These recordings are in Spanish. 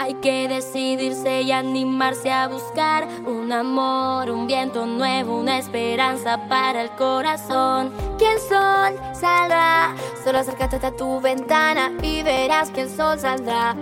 Hay que decidirse y animarse a buscar un amor, un viento nuevo, una esperanza para el corazón. Que el sol saldrá, solo acércate a tu ventana y verás que el sol saldrá.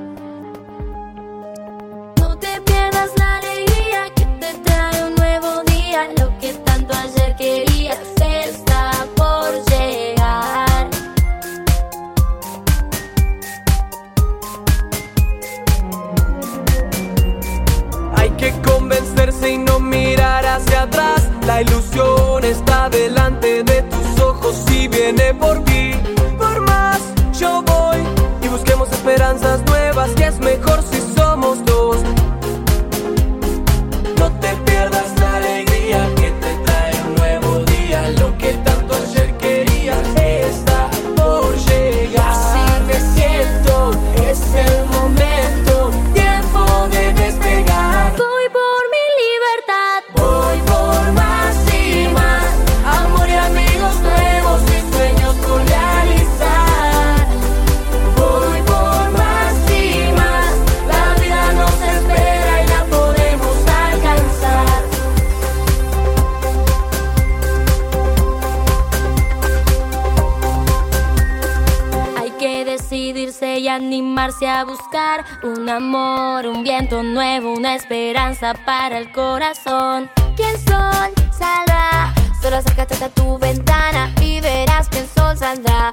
La ilusión está delante de tus ojos y viene por ti. Por más yo voy y busquemos esperanzas nuevas, animarse a buscar un amor, un viento nuevo, una esperanza para el corazón. Que el sol saldrá, solo acércate a tu ventana y verás que el sol saldrá.